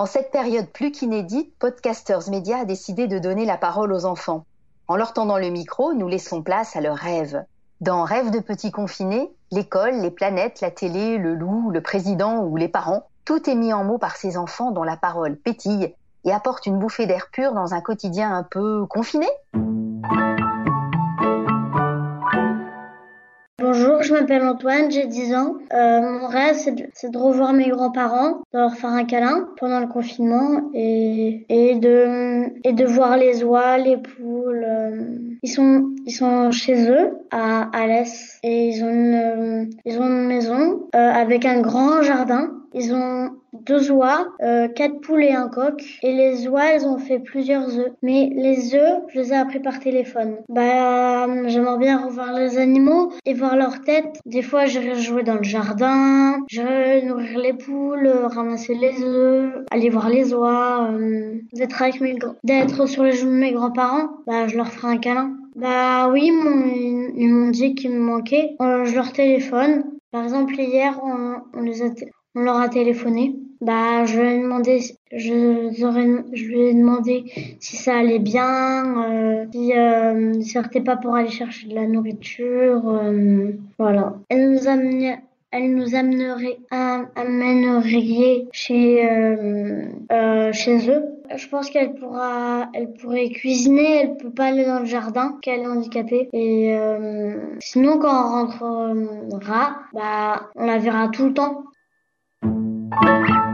En cette période plus qu'inédite, Podcasters Media a décidé de donner la parole aux enfants. En leur tendant le micro, nous laissons place à leurs rêves. Dans Rêves de petits confinés, l'école, les planètes, la télé, le loup, le président ou les parents, tout est mis en mots par ces enfants dont la parole pétille et apporte une bouffée d'air pur dans un quotidien un peu confiné. Je m'appelle Antoine, j'ai 10 ans. Euh, mon rêve, c'est de, revoir mes grands-parents, de leur faire un câlin pendant le confinement et, et, de, et de voir les oies, les poules. Euh, ils sont, ils sont chez eux à Alès et ils ont une, ils ont une maison euh, avec un grand jardin. Ils ont deux oies, euh, quatre poules et un coq. Et les oies, elles ont fait plusieurs œufs. Mais les œufs, je les ai appris par téléphone. Bah, j'aimerais bien revoir les animaux et voir leur tête. Des fois, j'irai jouer dans le jardin, j'irai nourrir les poules, ramasser les œufs, aller voir les oies, euh, d'être avec mes, d'être sur les genoux de mes grands-parents. Bah, je leur ferai un câlin. Bah oui, ils m'ont dit qu'ils me manquaient. Euh, je leur téléphone. Par exemple, hier, on, on les a, on leur a téléphoné. Bah, je lui ai demandé, je, je lui ai demandé si ça allait bien, euh, si euh, c'était pas pour aller chercher de la nourriture, euh, voilà. Elle nous elle nous amènerait, amènerait chez euh, chez eux. Je pense qu'elle pourra, elle pourrait cuisiner. Elle peut pas aller dans le jardin, qu'elle est handicapée. Et sinon, quand on rentrera, bah, on la verra tout le temps. Thank you.